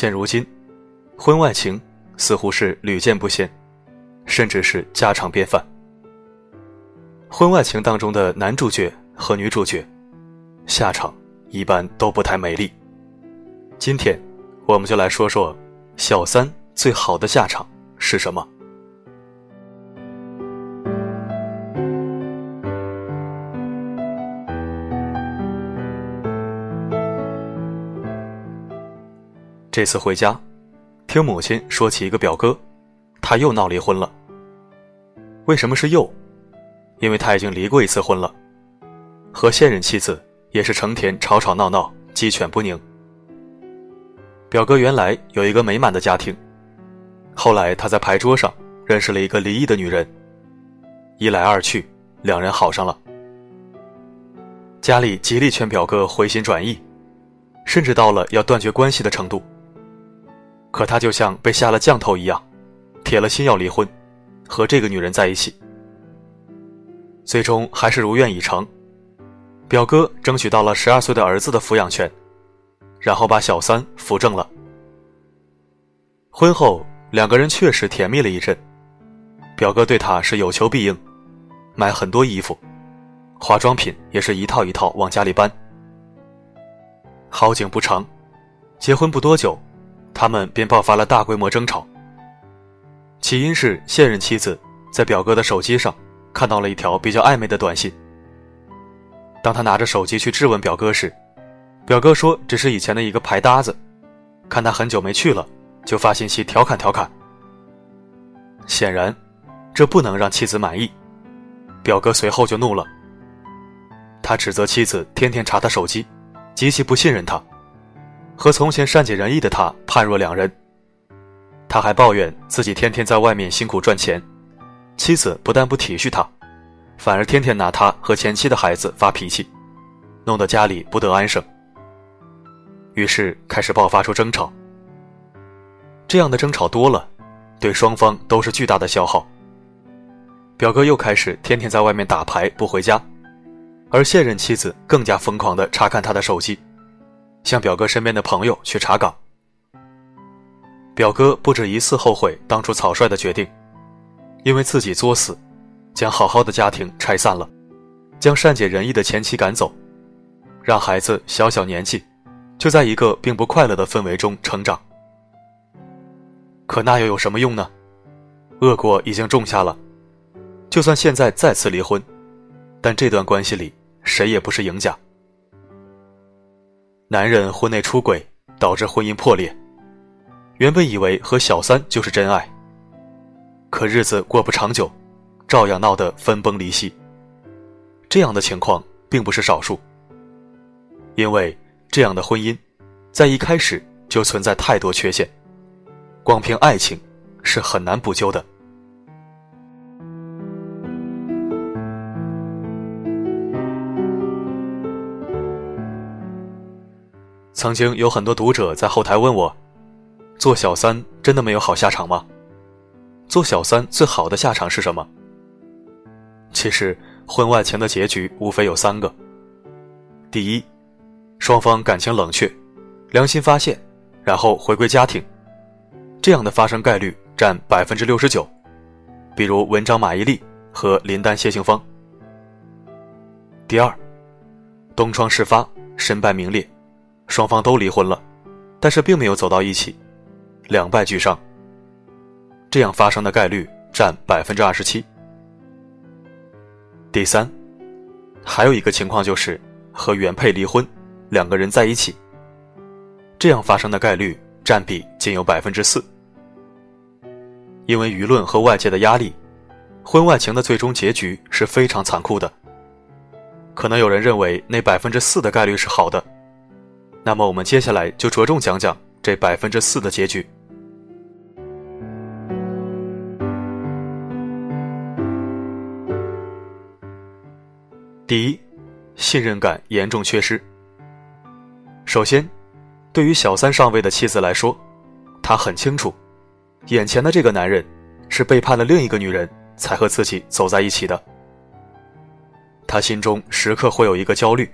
现如今，婚外情似乎是屡见不鲜，甚至是家常便饭。婚外情当中的男主角和女主角，下场一般都不太美丽。今天，我们就来说说小三最好的下场是什么。这次回家，听母亲说起一个表哥，他又闹离婚了。为什么是又？因为他已经离过一次婚了，和现任妻子也是成天吵吵闹闹，鸡犬不宁。表哥原来有一个美满的家庭，后来他在牌桌上认识了一个离异的女人，一来二去，两人好上了。家里极力劝表哥回心转意，甚至到了要断绝关系的程度。可他就像被下了降头一样，铁了心要离婚，和这个女人在一起。最终还是如愿以偿，表哥争取到了十二岁的儿子的抚养权，然后把小三扶正了。婚后两个人确实甜蜜了一阵，表哥对她是有求必应，买很多衣服，化妆品也是一套一套往家里搬。好景不长，结婚不多久。他们便爆发了大规模争吵。起因是现任妻子在表哥的手机上看到了一条比较暧昧的短信。当他拿着手机去质问表哥时，表哥说只是以前的一个牌搭子，看他很久没去了，就发信息调侃调侃。显然，这不能让妻子满意。表哥随后就怒了，他指责妻子天天查他手机，极其不信任他。和从前善解人意的他判若两人。他还抱怨自己天天在外面辛苦赚钱，妻子不但不体恤他，反而天天拿他和前妻的孩子发脾气，弄得家里不得安生。于是开始爆发出争吵。这样的争吵多了，对双方都是巨大的消耗。表哥又开始天天在外面打牌不回家，而现任妻子更加疯狂地查看他的手机。向表哥身边的朋友去查岗。表哥不止一次后悔当初草率的决定，因为自己作死，将好好的家庭拆散了，将善解人意的前妻赶走，让孩子小小年纪就在一个并不快乐的氛围中成长。可那又有什么用呢？恶果已经种下了，就算现在再次离婚，但这段关系里谁也不是赢家。男人婚内出轨，导致婚姻破裂。原本以为和小三就是真爱，可日子过不长久，照样闹得分崩离析。这样的情况并不是少数，因为这样的婚姻，在一开始就存在太多缺陷，光凭爱情是很难补救的。曾经有很多读者在后台问我：“做小三真的没有好下场吗？做小三最好的下场是什么？”其实，婚外情的结局无非有三个：第一，双方感情冷却，良心发现，然后回归家庭，这样的发生概率占百分之六十九，比如文章马伊琍和林丹谢杏芳；第二，东窗事发，身败名裂。双方都离婚了，但是并没有走到一起，两败俱伤。这样发生的概率占百分之二十七。第三，还有一个情况就是和原配离婚，两个人在一起，这样发生的概率占比仅有百分之四。因为舆论和外界的压力，婚外情的最终结局是非常残酷的。可能有人认为那百分之四的概率是好的。那么我们接下来就着重讲讲这百分之四的结局。第一，信任感严重缺失。首先，对于小三上位的妻子来说，她很清楚，眼前的这个男人是背叛了另一个女人才和自己走在一起的。她心中时刻会有一个焦虑：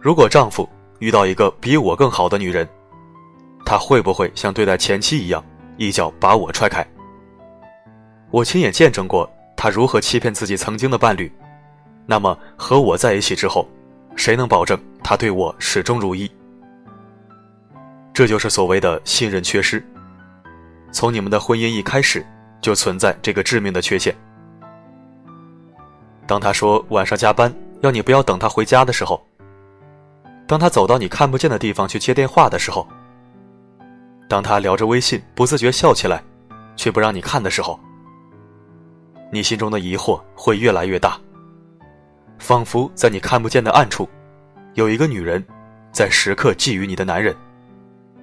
如果丈夫……遇到一个比我更好的女人，他会不会像对待前妻一样，一脚把我踹开？我亲眼见证过他如何欺骗自己曾经的伴侣，那么和我在一起之后，谁能保证他对我始终如一？这就是所谓的信任缺失。从你们的婚姻一开始，就存在这个致命的缺陷。当他说晚上加班要你不要等他回家的时候，当他走到你看不见的地方去接电话的时候，当他聊着微信不自觉笑起来，却不让你看的时候，你心中的疑惑会越来越大，仿佛在你看不见的暗处，有一个女人在时刻觊觎你的男人。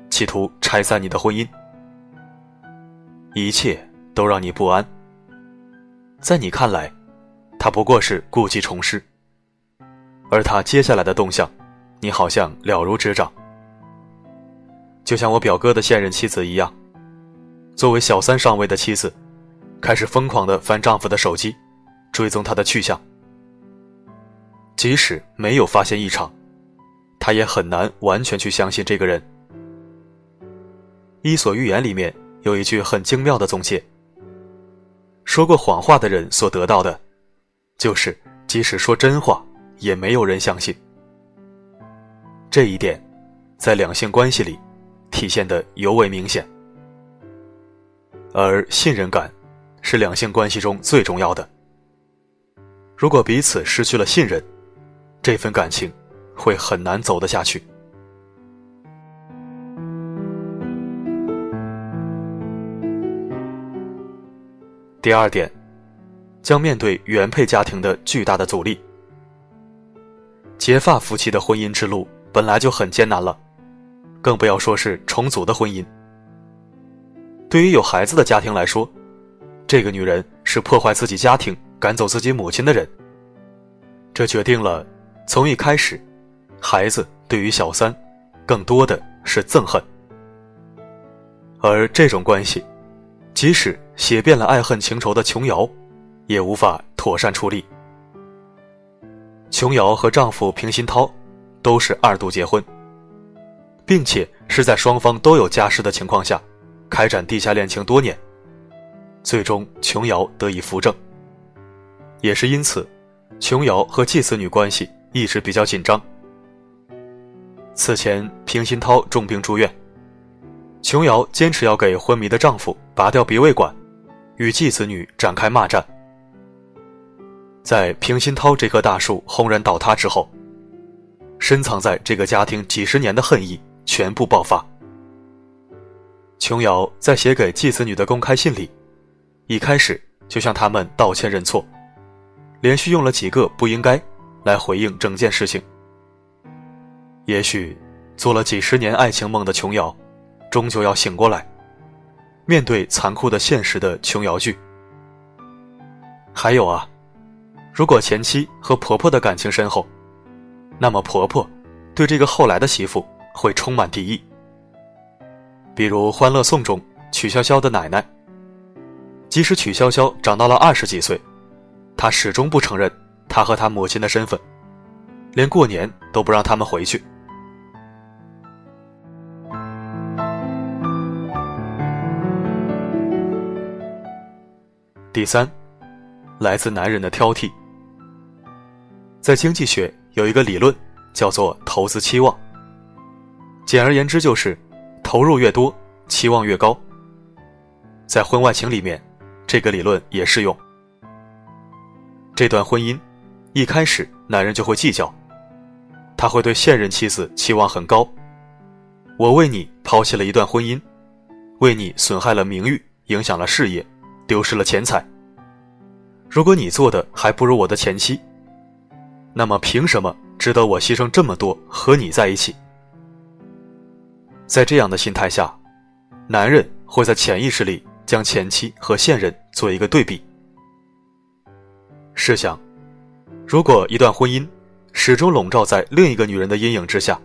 企图拆散你的婚姻，一切都让你不安。在你看来，他不过是故技重施，而他接下来的动向，你好像了如指掌。就像我表哥的现任妻子一样，作为小三上位的妻子，开始疯狂的翻丈夫的手机，追踪他的去向。即使没有发现异常，他也很难完全去相信这个人。《伊索寓言》里面有一句很精妙的总结：说过谎话的人所得到的，就是即使说真话，也没有人相信。这一点，在两性关系里体现的尤为明显。而信任感，是两性关系中最重要的。如果彼此失去了信任，这份感情会很难走得下去。第二点，将面对原配家庭的巨大的阻力。结发夫妻的婚姻之路本来就很艰难了，更不要说是重组的婚姻。对于有孩子的家庭来说，这个女人是破坏自己家庭、赶走自己母亲的人。这决定了，从一开始，孩子对于小三，更多的是憎恨，而这种关系。即使写遍了爱恨情仇的琼瑶，也无法妥善处理。琼瑶和丈夫平鑫涛都是二度结婚，并且是在双方都有家室的情况下开展地下恋情多年，最终琼瑶得以扶正。也是因此，琼瑶和继子女关系一直比较紧张。此前，平鑫涛重病住院。琼瑶坚持要给昏迷的丈夫拔掉鼻胃管，与继子女展开骂战。在平鑫涛这棵大树轰然倒塌之后，深藏在这个家庭几十年的恨意全部爆发。琼瑶在写给继子女的公开信里，一开始就向他们道歉认错，连续用了几个“不应该”来回应整件事情。也许，做了几十年爱情梦的琼瑶。终究要醒过来，面对残酷的现实的琼瑶剧。还有啊，如果前妻和婆婆的感情深厚，那么婆婆对这个后来的媳妇会充满敌意。比如《欢乐颂》中曲筱绡的奶奶，即使曲筱绡长到了二十几岁，她始终不承认她和她母亲的身份，连过年都不让他们回去。第三，来自男人的挑剔。在经济学有一个理论，叫做投资期望。简而言之，就是投入越多，期望越高。在婚外情里面，这个理论也适用。这段婚姻一开始，男人就会计较，他会对现任妻子期望很高。我为你抛弃了一段婚姻，为你损害了名誉，影响了事业。丢失了钱财。如果你做的还不如我的前妻，那么凭什么值得我牺牲这么多和你在一起？在这样的心态下，男人会在潜意识里将前妻和现任做一个对比。试想，如果一段婚姻始终笼罩在另一个女人的阴影之下，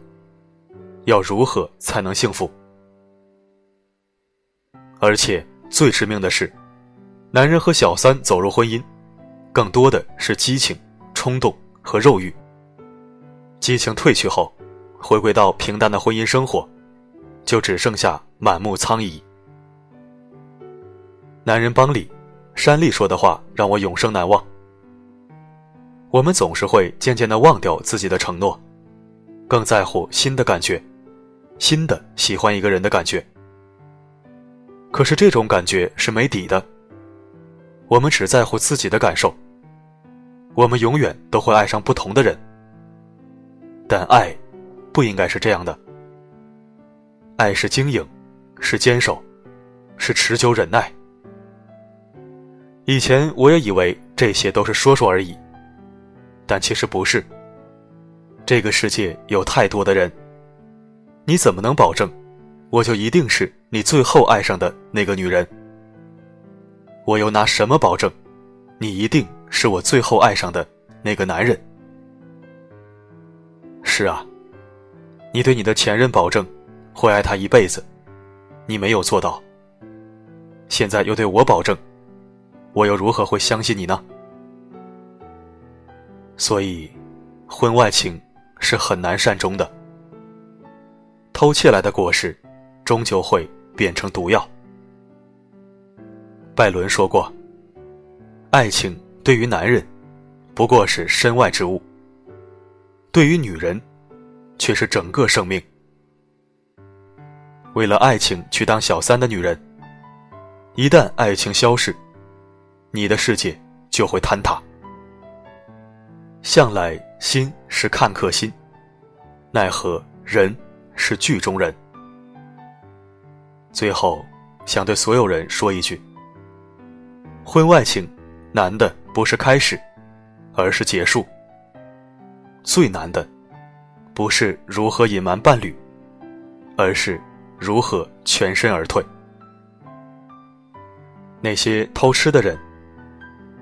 要如何才能幸福？而且最致命的是。男人和小三走入婚姻，更多的是激情、冲动和肉欲。激情褪去后，回归到平淡的婚姻生活，就只剩下满目苍夷。男人帮里，山丽说的话让我永生难忘。我们总是会渐渐的忘掉自己的承诺，更在乎新的感觉，新的喜欢一个人的感觉。可是这种感觉是没底的。我们只在乎自己的感受，我们永远都会爱上不同的人。但爱，不应该是这样的。爱是经营，是坚守，是持久忍耐。以前我也以为这些都是说说而已，但其实不是。这个世界有太多的人，你怎么能保证，我就一定是你最后爱上的那个女人？我又拿什么保证，你一定是我最后爱上的那个男人？是啊，你对你的前任保证会爱他一辈子，你没有做到。现在又对我保证。我又如何会相信你呢？所以，婚外情是很难善终的。偷窃来的果实，终究会变成毒药。拜伦说过：“爱情对于男人，不过是身外之物；对于女人，却是整个生命。”为了爱情去当小三的女人，一旦爱情消逝。你的世界就会坍塌。向来心是看客心，奈何人是剧中人。最后，想对所有人说一句：婚外情男的不是开始，而是结束。最难的，不是如何隐瞒伴侣，而是如何全身而退。那些偷吃的人。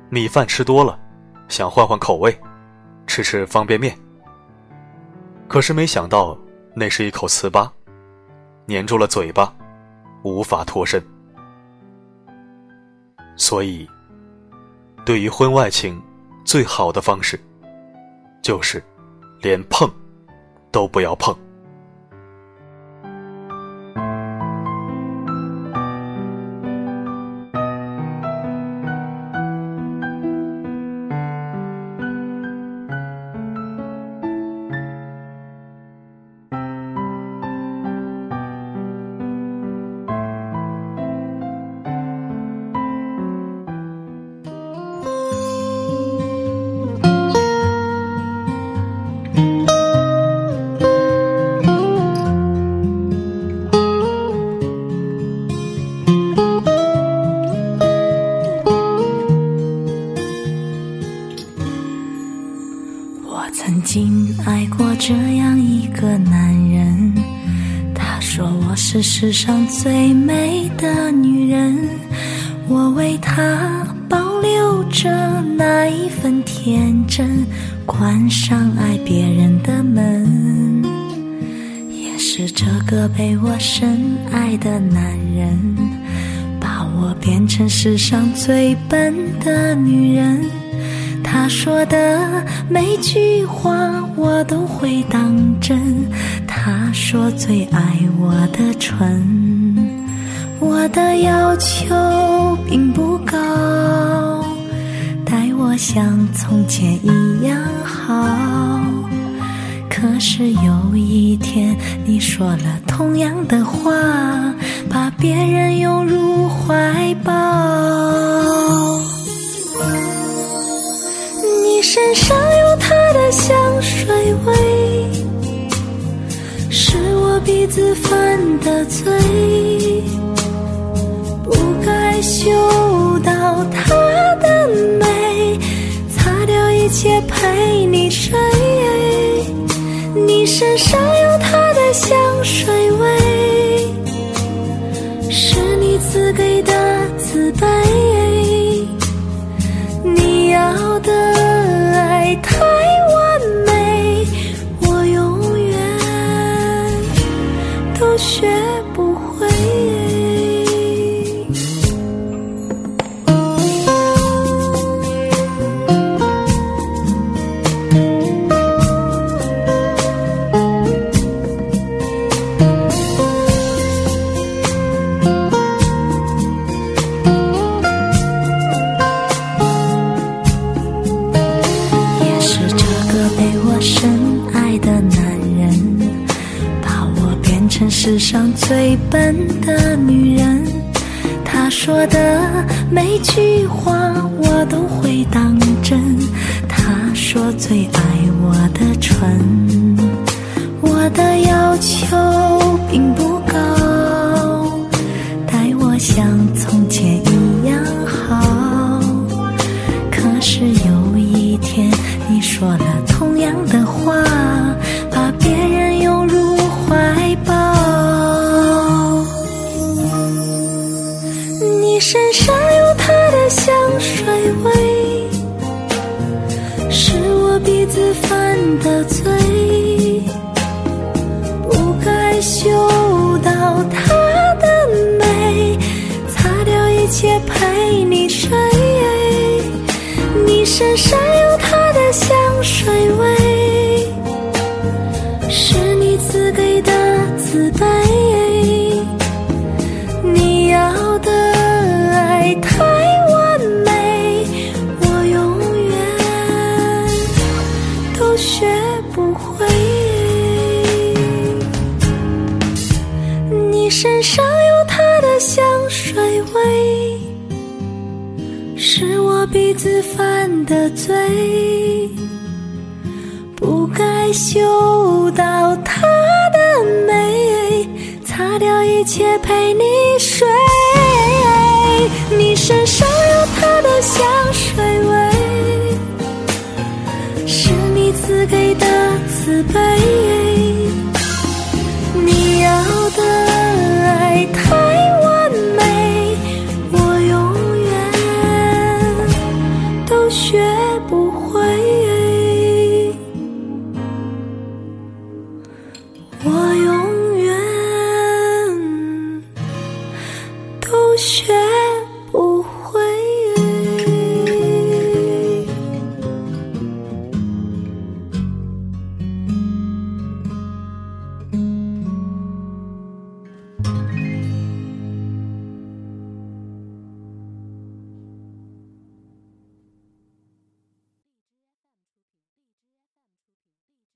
米饭吃多了，想换换口味，吃吃方便面。可是没想到，那是一口糍粑，粘住了嘴巴，无法脱身。所以，对于婚外情，最好的方式，就是连碰都不要碰。说我是世上最美的女人，我为他保留着那一份天真，关上爱别人的门，也是这个被我深爱的男人，把我变成世上最笨的女人。他说的每句话我都会当真。他说最爱我的唇，我的要求并不高，待我像从前一样好。可是有一天你说了同样的话，把别人拥入怀抱。你身上有他的香水味，是我鼻子犯的罪，不该嗅到她的美，擦掉一切陪你睡。你身上有求，并不深深是我鼻子犯的罪不该嗅到她的美擦掉一切陪你睡。你身上有她的香水味是你赐给的自卑